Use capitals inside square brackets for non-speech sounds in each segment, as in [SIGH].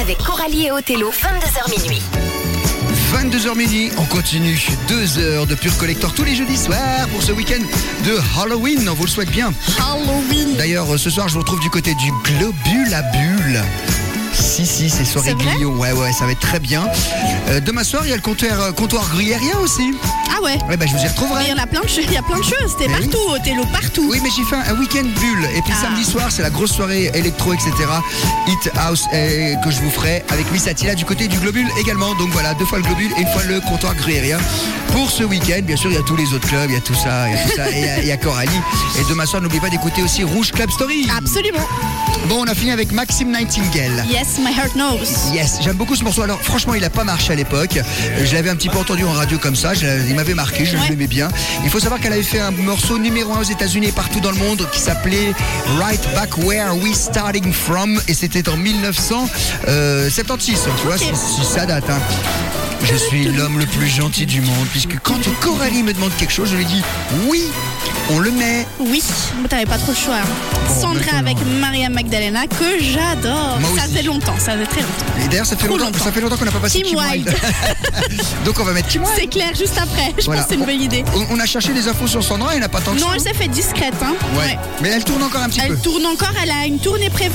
Avec Coralie et Othello, 22h minuit. 22h midi, on continue. Deux heures de pur collector tous les jeudis soirs pour ce week-end de Halloween. On vous le souhaite bien. Halloween. D'ailleurs, ce soir, je vous retrouve du côté du Globule à Bulle. Si, si, c'est soirée Guillaume. Ouais, ouais, ça va être très bien. Euh, demain soir, il y a le comptoir, euh, comptoir gruyérien aussi. Ah ouais. Ouais, bah, je vous y retrouverai. Il y en a plein de choses, il y a plein de choses, c'était Mais oui. partout, Othello, partout. Oui, mais j'ai fait un, week-end bulle. Et puis Ah. samedi soir, c'est la grosse soirée électro, etc. Hit House euh, que je vous ferai avec Miss Attila du côté du Globule également. Donc voilà, deux fois le Globule et une fois le comptoir gruyérien. Pour ce week-end, bien sûr, il y a tous les autres clubs, il y a tout ça, il y a tout ça. Et il y a- il y, a Coralie. Et demain soir, n'oubliez pas d'écouter aussi Rouge Club Story. Absolument. Bon, on a fini avec Maxime Nightingale. Yes, my heart knows. Yes, j'aime beaucoup ce morceau. Alors franchement, il a pas marché à l'époque. Je l'avais un petit peu entendu en radio comme ça. Je m'avait marqué, je Ouais. l'aimais bien. Il faut savoir qu'elle avait fait un morceau numéro un aux États-Unis et partout dans le monde qui s'appelait Right Back Where We Starting From et c'était en 1976. Tu vois, Ok. si, si ça date. hein. Je suis l'homme le plus gentil du monde puisque quand Coralie me demande quelque chose, je lui dis oui, on le met. Oui, mais t'avais pas trop le choix. hein. Bon, Sandra avec Maria Magdalena, que j'adore. Moi Ça aussi. fait longtemps, ça fait très longtemps. Et d'ailleurs, ça fait Trop longtemps, longtemps. ça fait longtemps qu'on n'a pas passé Kim Kim Wilde. Wilde. [LAUGHS] Donc on va mettre Kim Wilde. C'est clair, juste après. Je Voilà. pense que c'est une bonne idée. On, on a cherché des infos sur Sandra, elle n'a pas tant que Non, ça. elle s'est fait discrète. Hein. Ouais. Mais elle tourne encore un petit Elle peu. tourne encore, elle a une tournée prévue.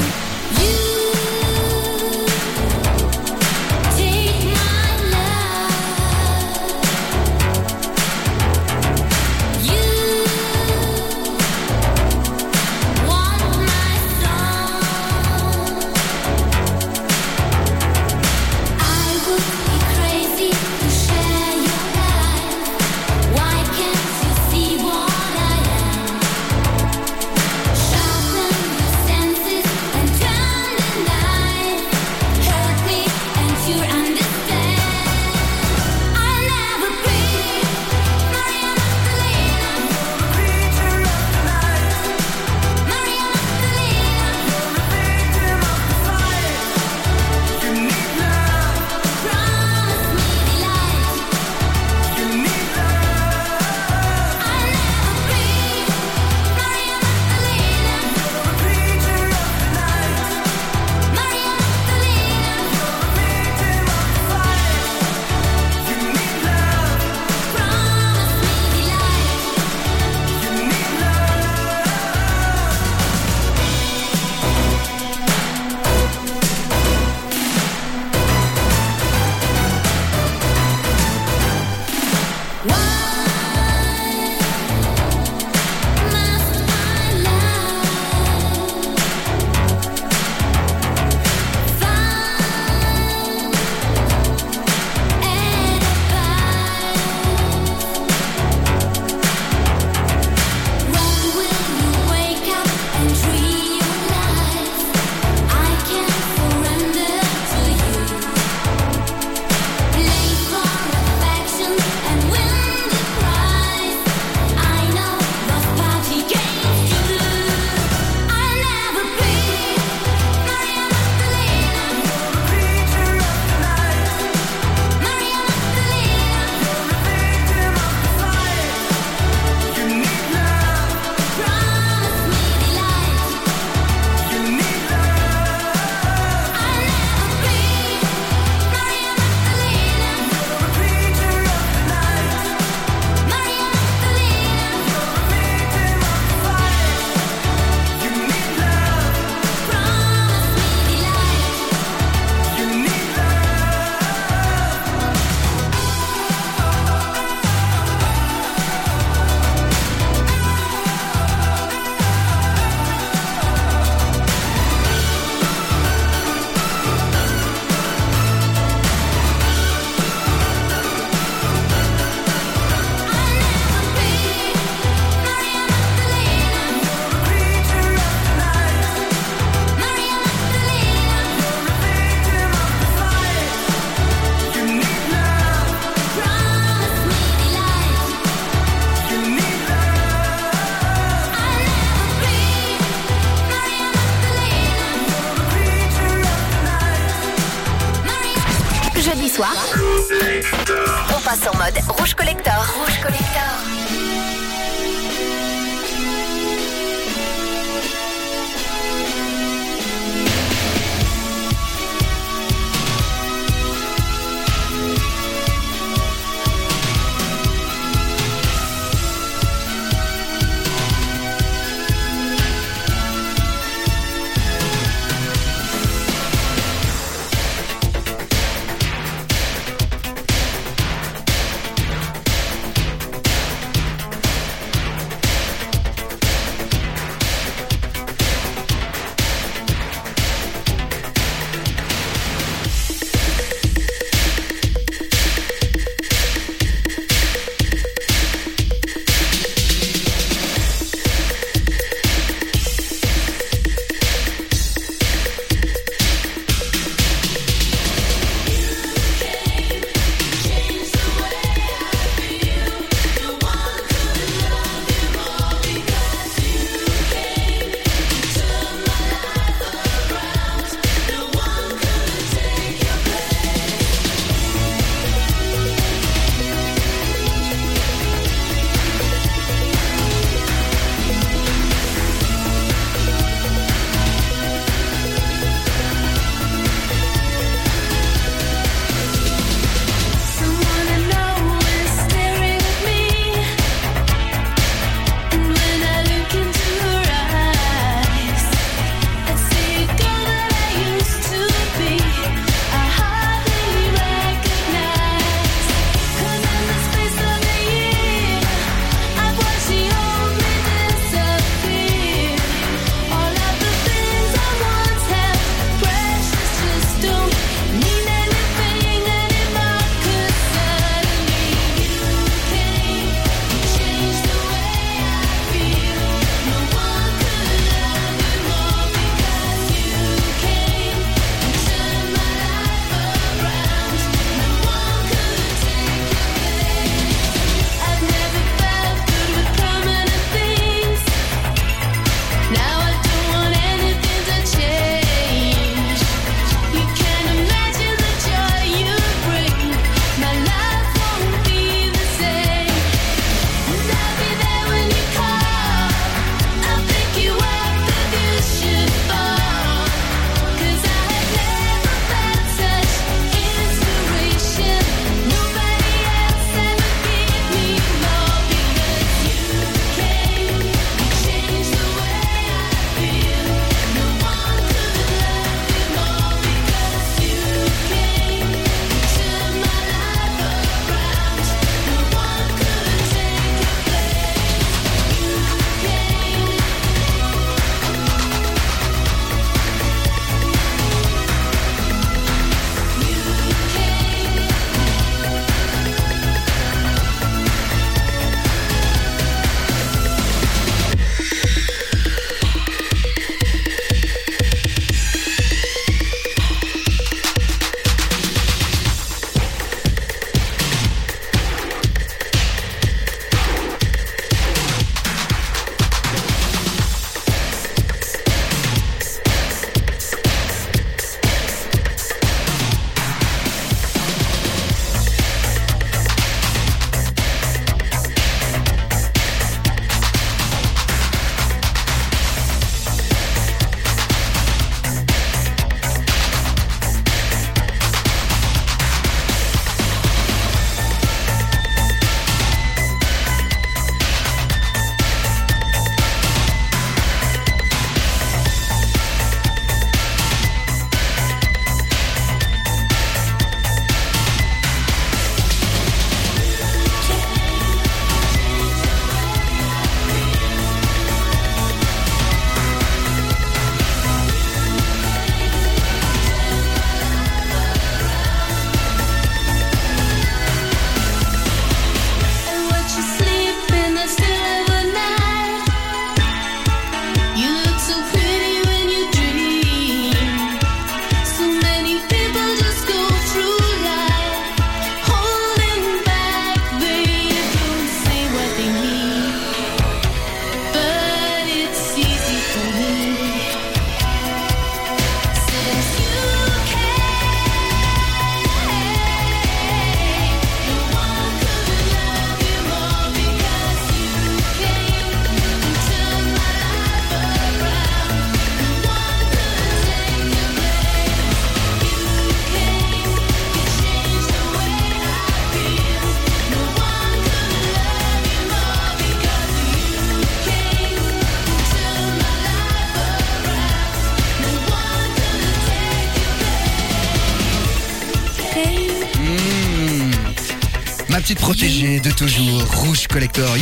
Protégée de toujours, Rouge Collector.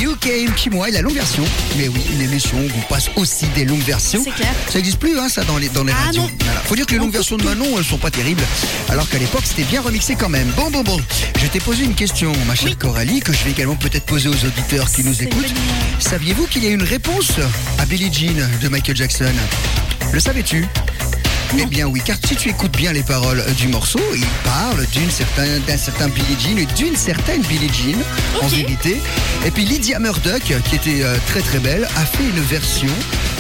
Qui moi, la longue version. Mais oui, une émission où on passe aussi des longues versions. C'est clair. Ça n'existe plus, hein, ça, dans les, dans les Ah radios. non. Voilà. Faut dire que les On longues versions de. Manon, elles sont pas terribles. Alors qu'à l'époque, c'était bien remixé quand même. Bon, bon, bon. Je t'ai posé une question, ma chère Oui. Coralie, que je vais également peut-être poser aux auditeurs qui nous écoutent. Saviez-vous qu'il y a une réponse à Billie Jean de Michael Jackson? Le savais-tu? Eh bien oui, car si tu écoutes bien les paroles euh, du morceau, il parle d'une certain, d'un certain Billie Jean et d'une certaine Billie Jean, en vérité. Et puis Lydia Murdoch, qui était euh, très très belle, a fait une version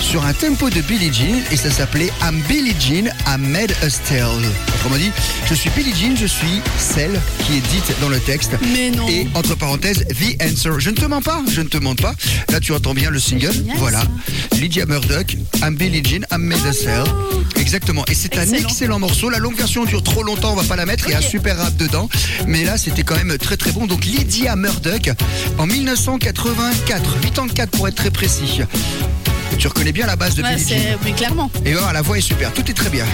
sur un tempo de Billie Jean et ça s'appelait I'm Billie Jean, I made a. Autrement dit, je suis Billie Jean, je suis celle qui est dite dans le texte. Mais non. Et entre parenthèses, The Answer. Je ne te mens pas, je ne te mens pas. Là, tu entends bien le single. génial, voilà. ça. Lydia Murdoch, I'm Billie Jean, I made a tale. Exactement. Et c'est un Excellent. morceau. La longue version dure trop longtemps, on va pas la mettre. Il y a un super rap dedans. Mais là, c'était quand même très très bon. Donc Lydia Murdoch, en 1984, 84 pour être très précis. Tu reconnais bien la base de Ouais, Billie Jean. oui, clairement. Et voilà, la voix est super. Tout est très bien.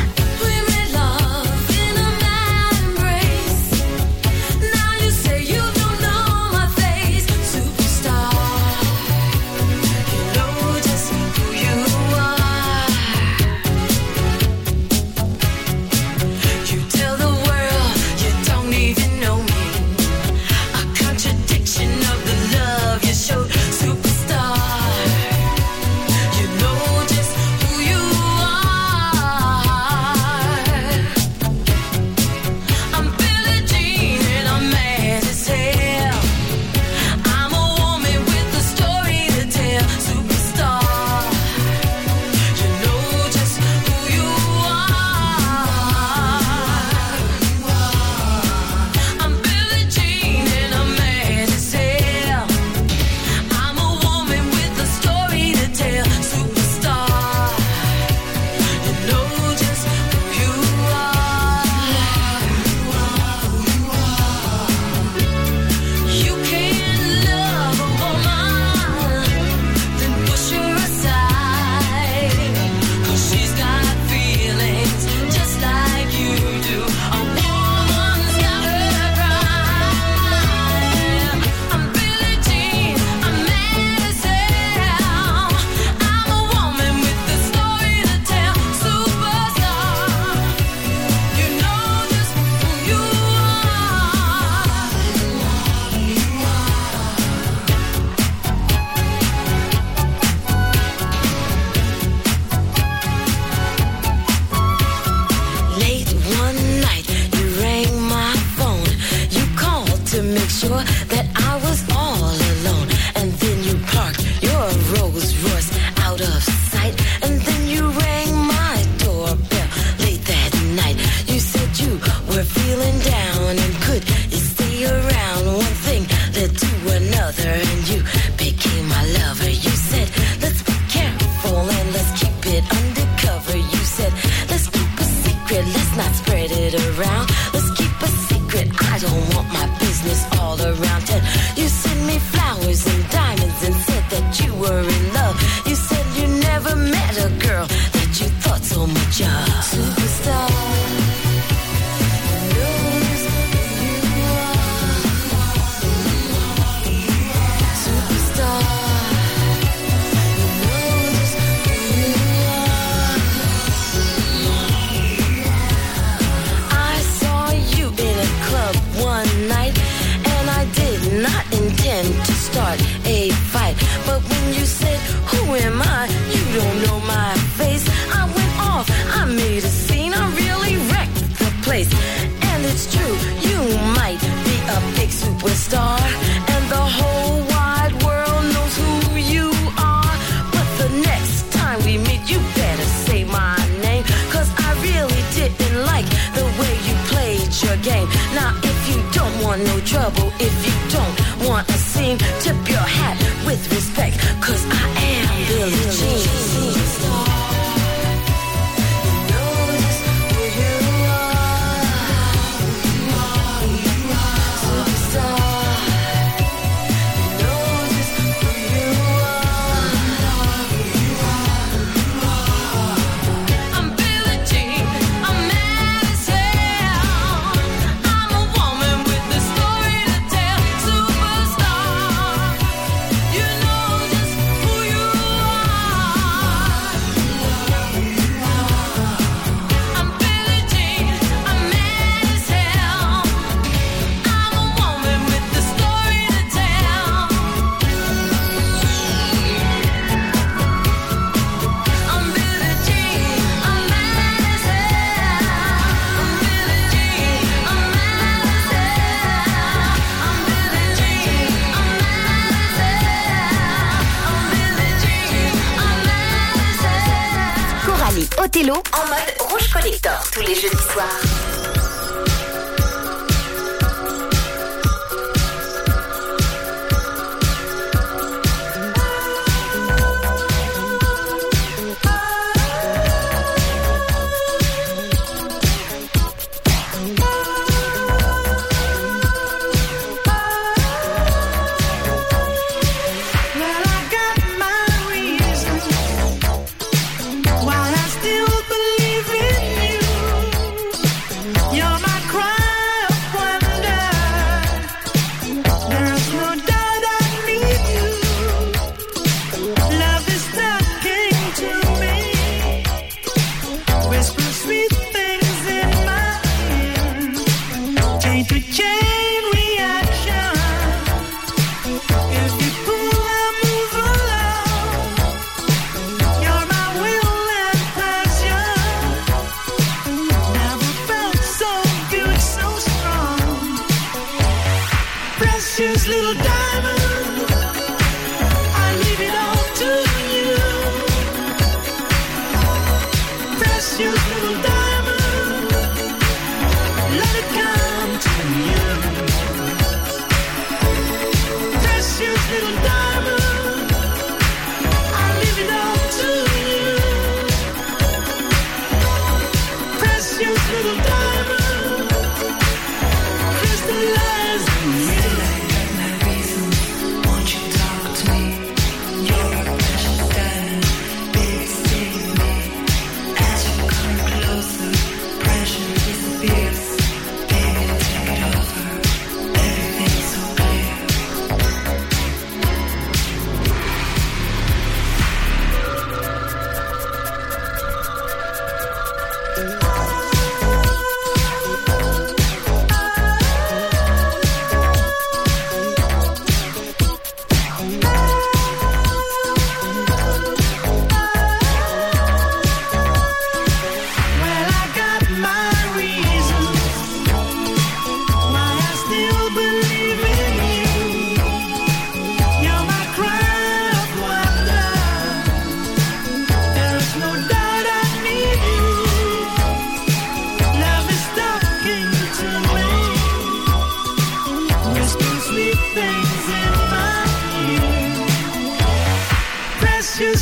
With respect, cause I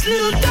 this little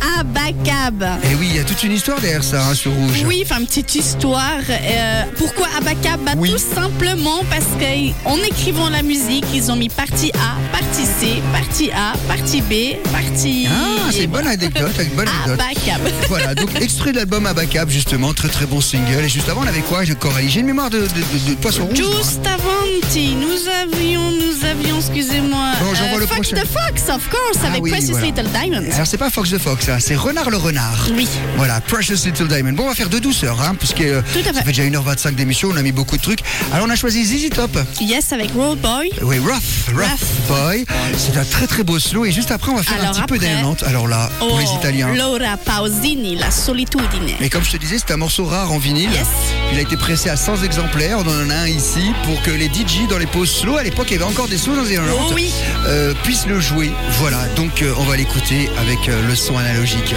Genesis, Abacab. Et oui, il y a toute une histoire derrière ça hein, sur Rouge. Oui, enfin, une petite histoire. Euh, pourquoi Abacab bah, Oui. Tout simplement parce qu'en écrivant la musique, ils ont mis partie A, partie C, partie A, partie B, partie. Ah, c'est une bonne anecdote, une bonne anecdote. Abacab. [LAUGHS] Voilà, donc extrait de l'album Abacab, justement, très très bon single. Et juste avant, on avait quoi, Coralie J'ai une mémoire de, de, de- de poisson rouge. moi. Just avanti, nous avions, nous avions, excusez-moi. Bon, j'envoie le Fox prochain. the Fox, of course, Ah avec oui, Precious voilà. Little Diamonds. Alors c'est pas Fox the Fox, hein, c'est Renard le Renard. Oui. Voilà, Precious Little Diamond. Bon, on va faire de douceur, hein, puisque euh, Tout à ça fait. déjà 1h25 d'émission, on a mis beaucoup de trucs. Alors on a choisi ZZ Top. Yes, avec Roll Boy. Oui, Rough, Rough, Rough. Boy. C'est un très très beau slow. Et juste après, on va faire un petit peu d'Atlante. Alors là, pour les Oh, Italiens. Laura Pausini, La Solitudine. Et comme je te disais, c'est un morceau rare en vinyle. Yes. Il a été pressé à 100 exemplaires. On en a un ici pour que les DJ dans les pauses slow, à l'époque, il y avait encore des slows dans les Oh oui. euh, puissent le jouer. Voilà, donc euh, on va l'écouter avec euh, le son analogique.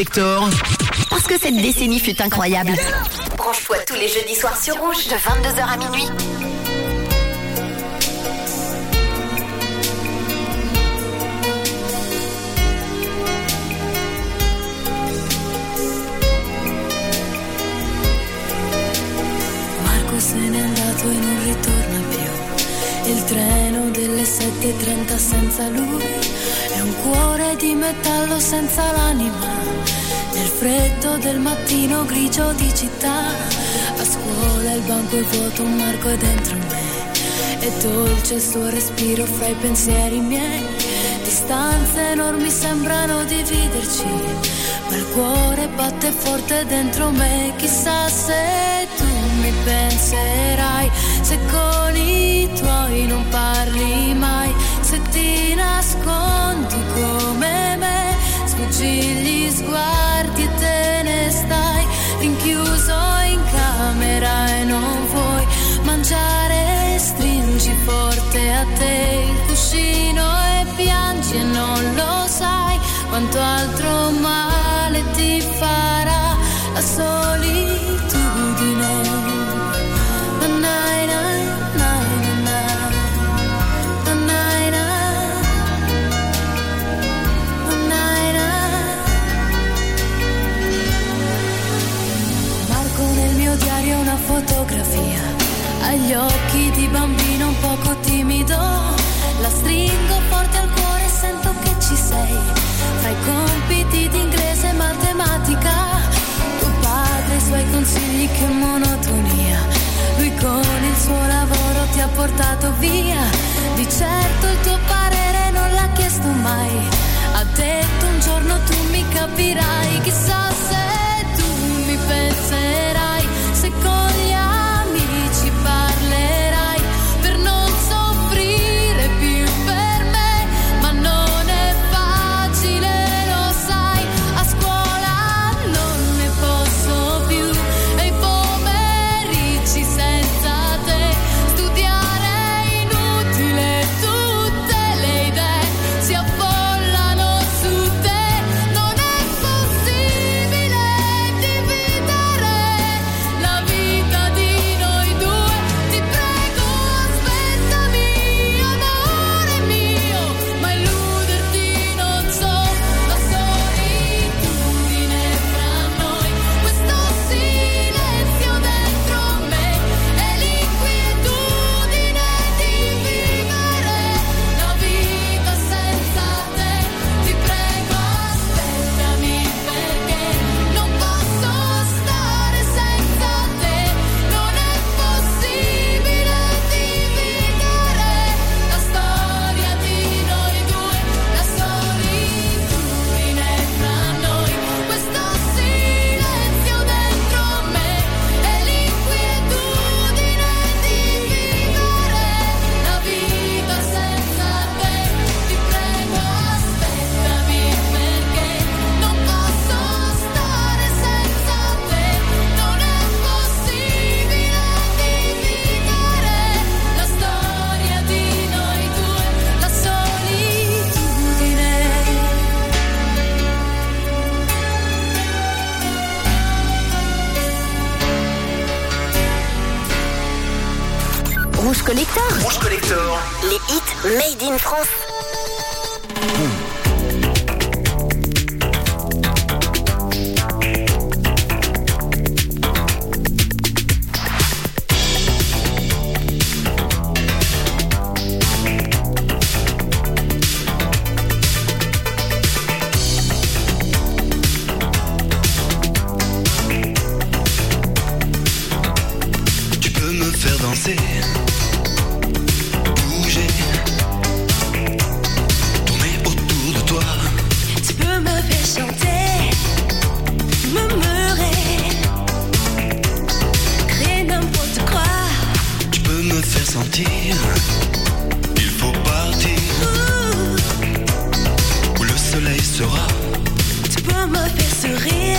Collector. Parce que cette décennie fut incroyable. Branche-toi tous les jeudis soirs sur Rouge de 22h à minuit. Marco se n'è andato e non ritorna più. Il treno delle 7.30 senza lui è un cuore di metallo senza l'anima. Nel freddo del mattino grigio di città, a scuola il banco è vuoto, Marco è dentro me. È dolce il suo respiro fra i pensieri miei. Distanze enormi sembrano dividerci, ma il cuore batte forte dentro me. Chissà se tu mi penserai, se con i tuoi non parli mai, se ti nascondi come me, sfuggi gli sguardi e te ne stai rinchiuso in camera e non vuoi mangiare, stringi forte a te il cuscino e piangi e non lo sai quanto altro male ti farà la solitudine. Agli occhi di bambino un poco timido, la stringo forte al cuore e sento che ci sei, fra i compiti di inglese e matematica, tuo padre i suoi consigli che monotonia, lui con il suo lavoro ti ha portato via, di certo il tuo parere non l'ha chiesto mai, ha detto un giorno tu mi capirai, chissà se tu mi penserai, se Tu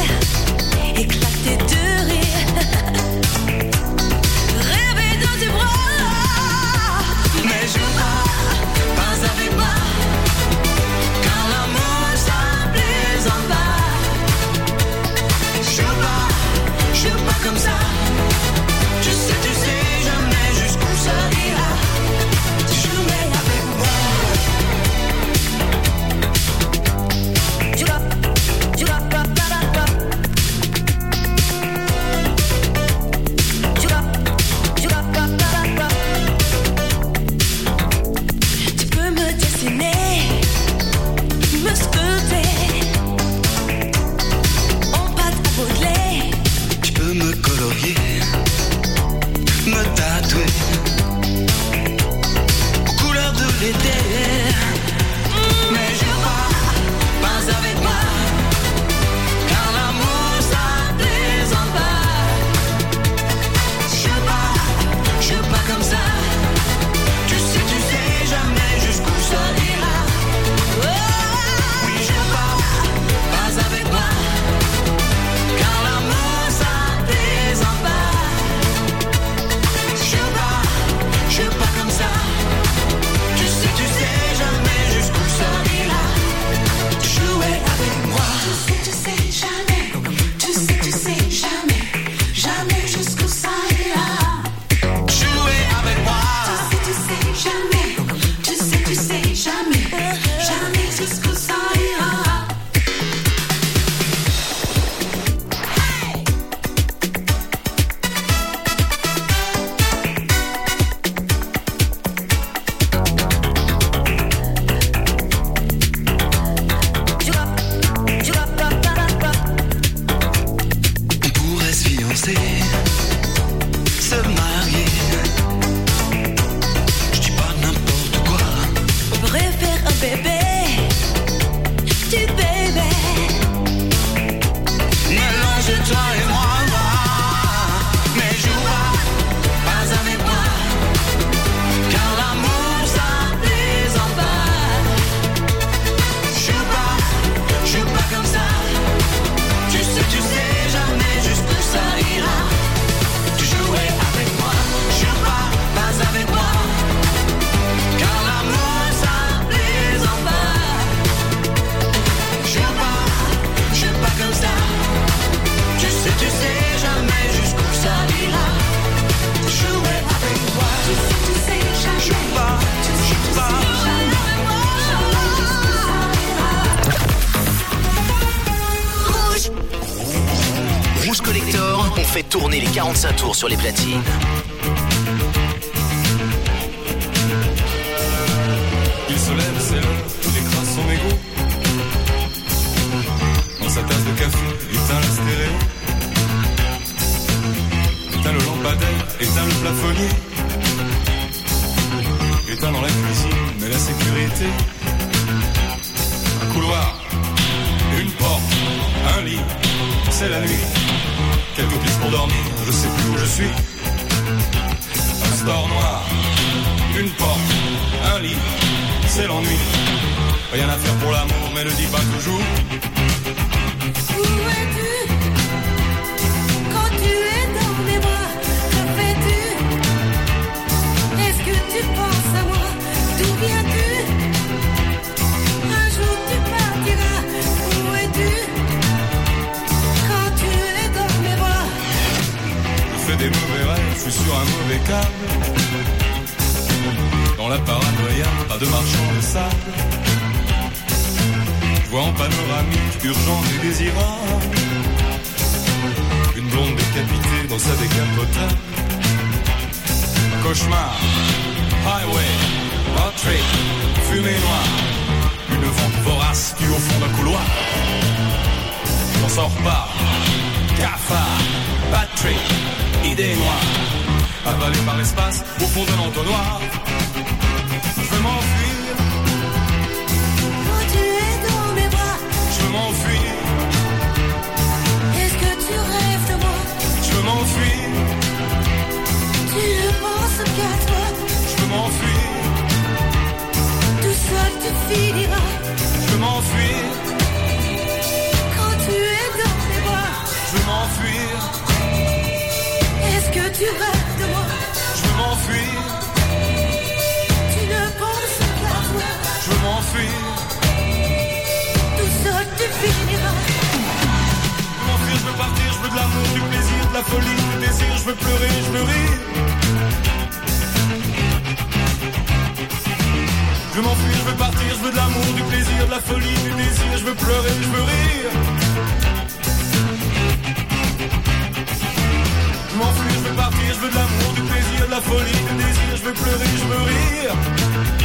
je veux rire.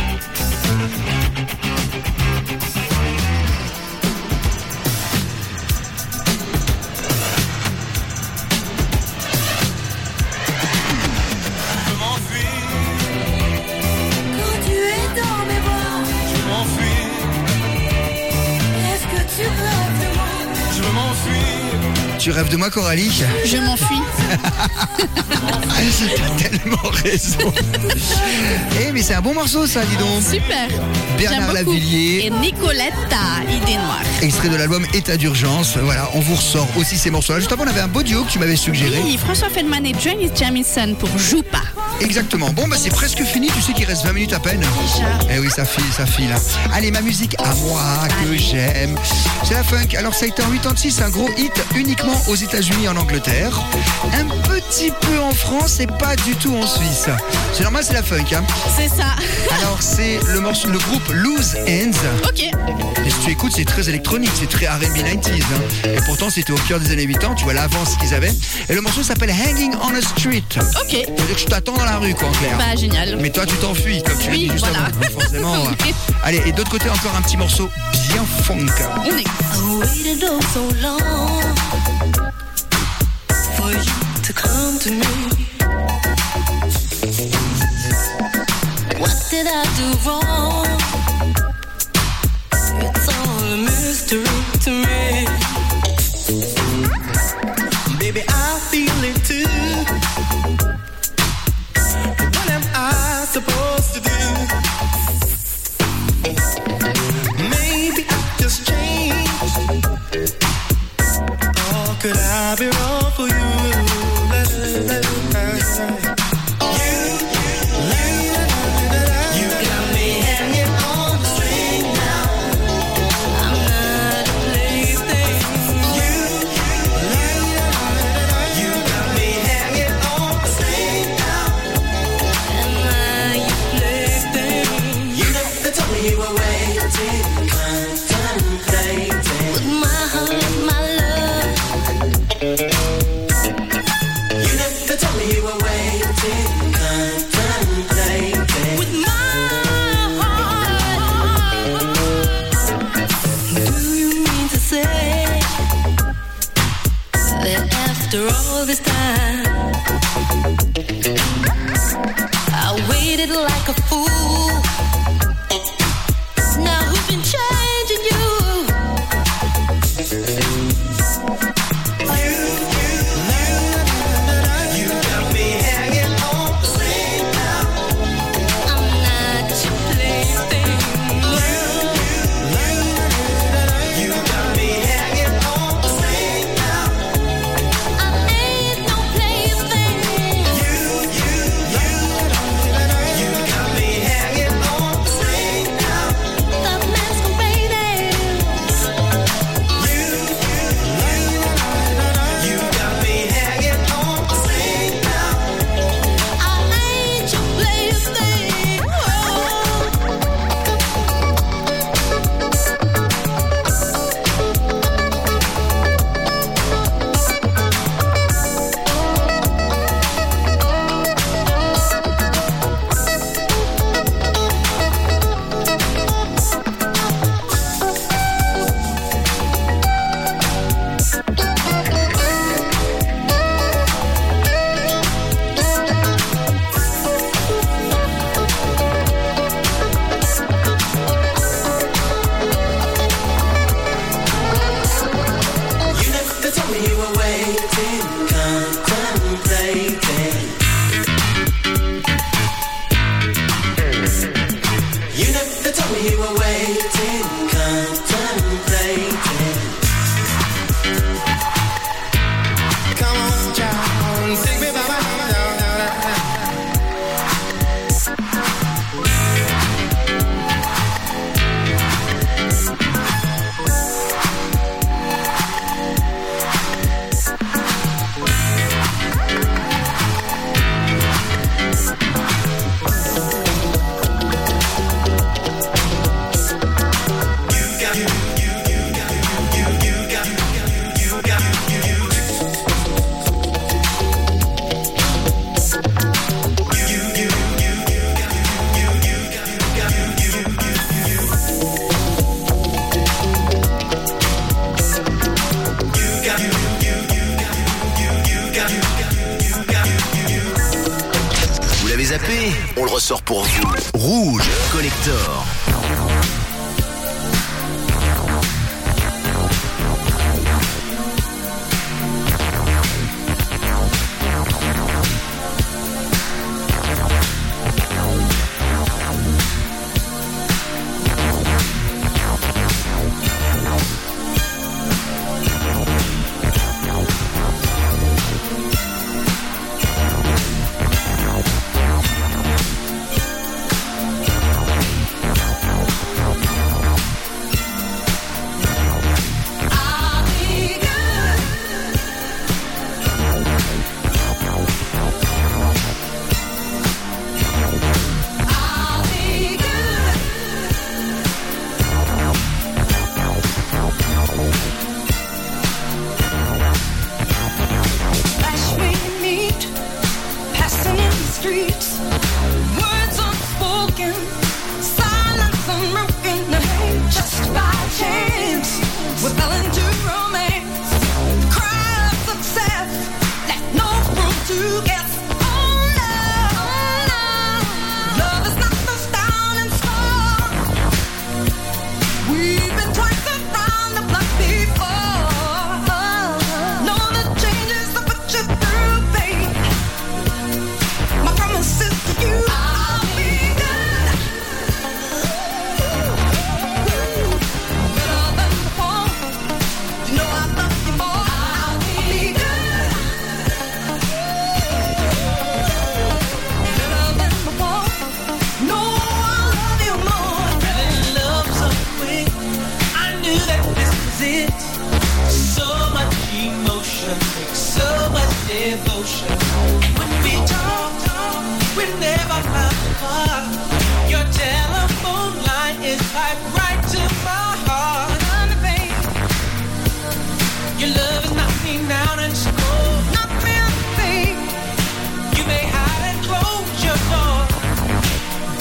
Rêves de moi, Coralie Je m'enfuis. [LAUGHS] T'as tellement raison. Eh, mais c'est un bon morceau, ça, dis donc. Super. Bernard J'aime beaucoup. Lavillier. Et Nicoletta, idée noire. Extrait de l'album État d'urgence. Voilà, on vous ressort aussi ces morceaux-là. Juste avant, on avait un beau duo que tu m'avais suggéré. Oui, François Feldman et Janis Jamison pour Joue pas. Exactement. Bon, bah c'est presque fini. Tu sais qu'il reste 20 minutes à peine. Eh oui, ça file, ça file. Allez, ma musique à moi que j'aime. C'est la funk. Alors, ça a été en 86 un gros hit uniquement aux États-Unis et en Angleterre. Un petit peu en France et pas du tout en Suisse. C'est normal, c'est la funk. Hein. C'est ça. Alors, c'est le, morceau, le groupe Loose Ends. Ok. Et si tu écoutes, c'est très électronique, c'est très R&B 90s. hein. Et pourtant, c'était au cœur des années 80, tu vois l'avance qu'ils avaient. Et le morceau s'appelle Hanging on a Street. Ok. Ça veut dire que je t'attends la rue, quoi, en clair. Bah, génial. Mais toi, tu t'enfuis, comme tu l'as Oui, dit juste voilà. avant, hein, forcément. [LAUGHS] Oui. Allez, et d'autre côté, encore un petit morceau bien funk. On est. I waited so long for you to come to me. What did I do wrong? It's all a mystery to me. Baby, I feel it too. Supposed to do? Maybe I just changed. Or could I be wrong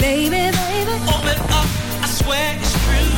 Baby, baby, Open up, I swear it's true.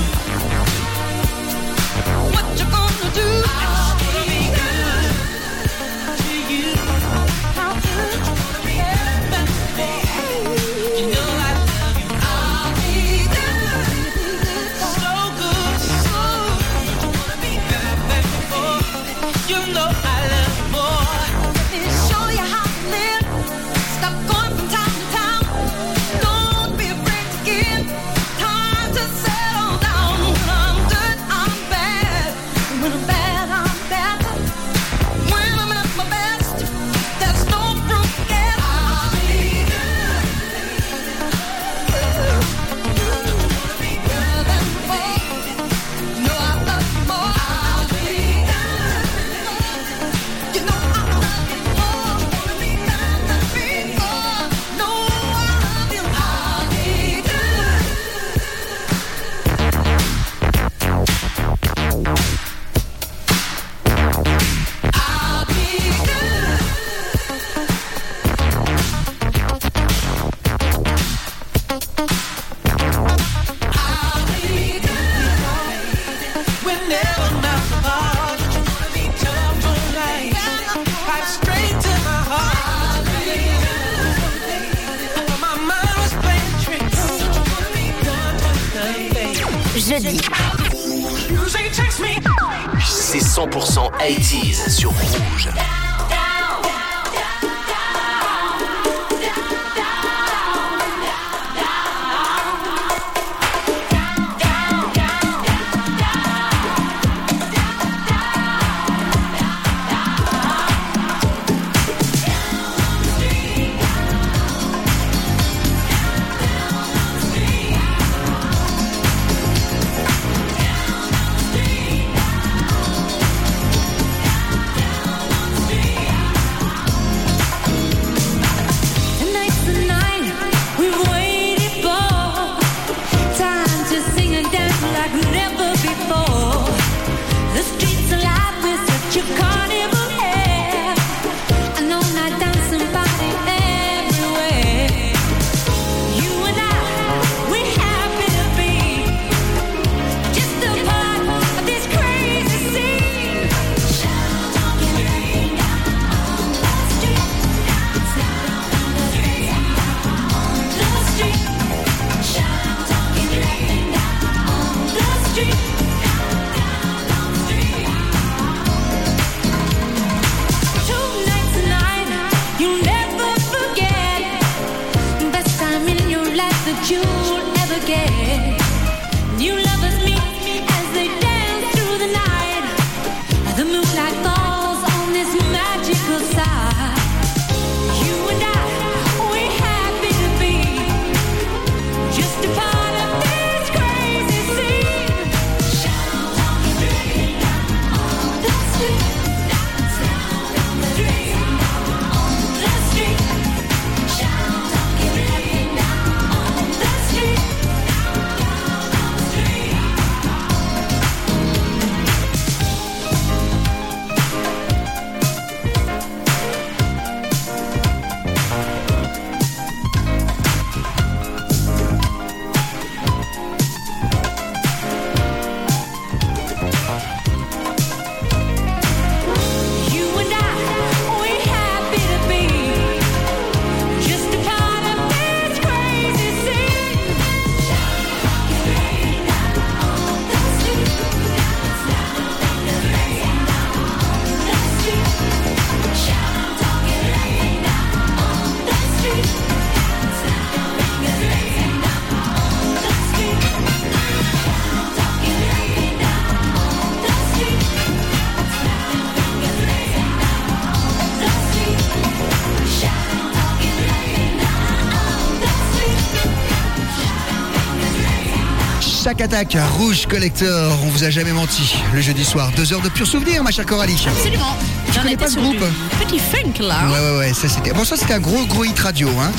Attaque, rouge collector, on vous a jamais menti. Le jeudi soir, deux heures de pur souvenir, ma chère Coralie. Absolument. On connais pas ce groupe Petit funk là. Ouais, ouais, ouais, ça c'était. Bon, ça c'était un gros, gros hit radio. Hein.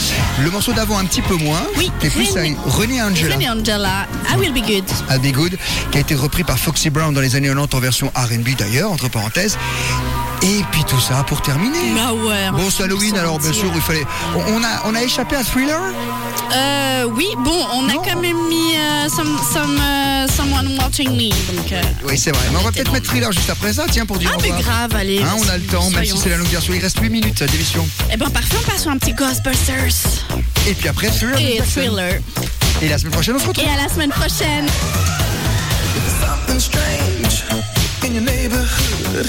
Le morceau d'avant, un petit peu moins. Oui, Et plus René- un René Angela. René Angela, I will be good. I'll Be Good, qui a été repris par Foxy Brown dans les années 90 en version R&B d'ailleurs, entre parenthèses. Et puis tout ça pour terminer. Bah ouais. Bon, c'est Halloween, alors bien sûr, il fallait. On a, on a échappé à Thriller? Euh, oui, bon, on a quand même mis euh, some, some, uh, Someone Watching Me. Donc, euh, oui, c'est vrai. Mais on va peut-être mettre Thriller juste après ça, tiens, pour dire. Ah, mais grave, allez. Hein, on a le temps, même si c'est la longue version. Il reste 8 minutes d'émission. Eh ben, parfait, on passe sur un petit Ghostbusters. Et puis après, Thriller. Et Thriller. Et la semaine prochaine, on se retrouve. Et à la semaine prochaine. Strange in your neighborhood.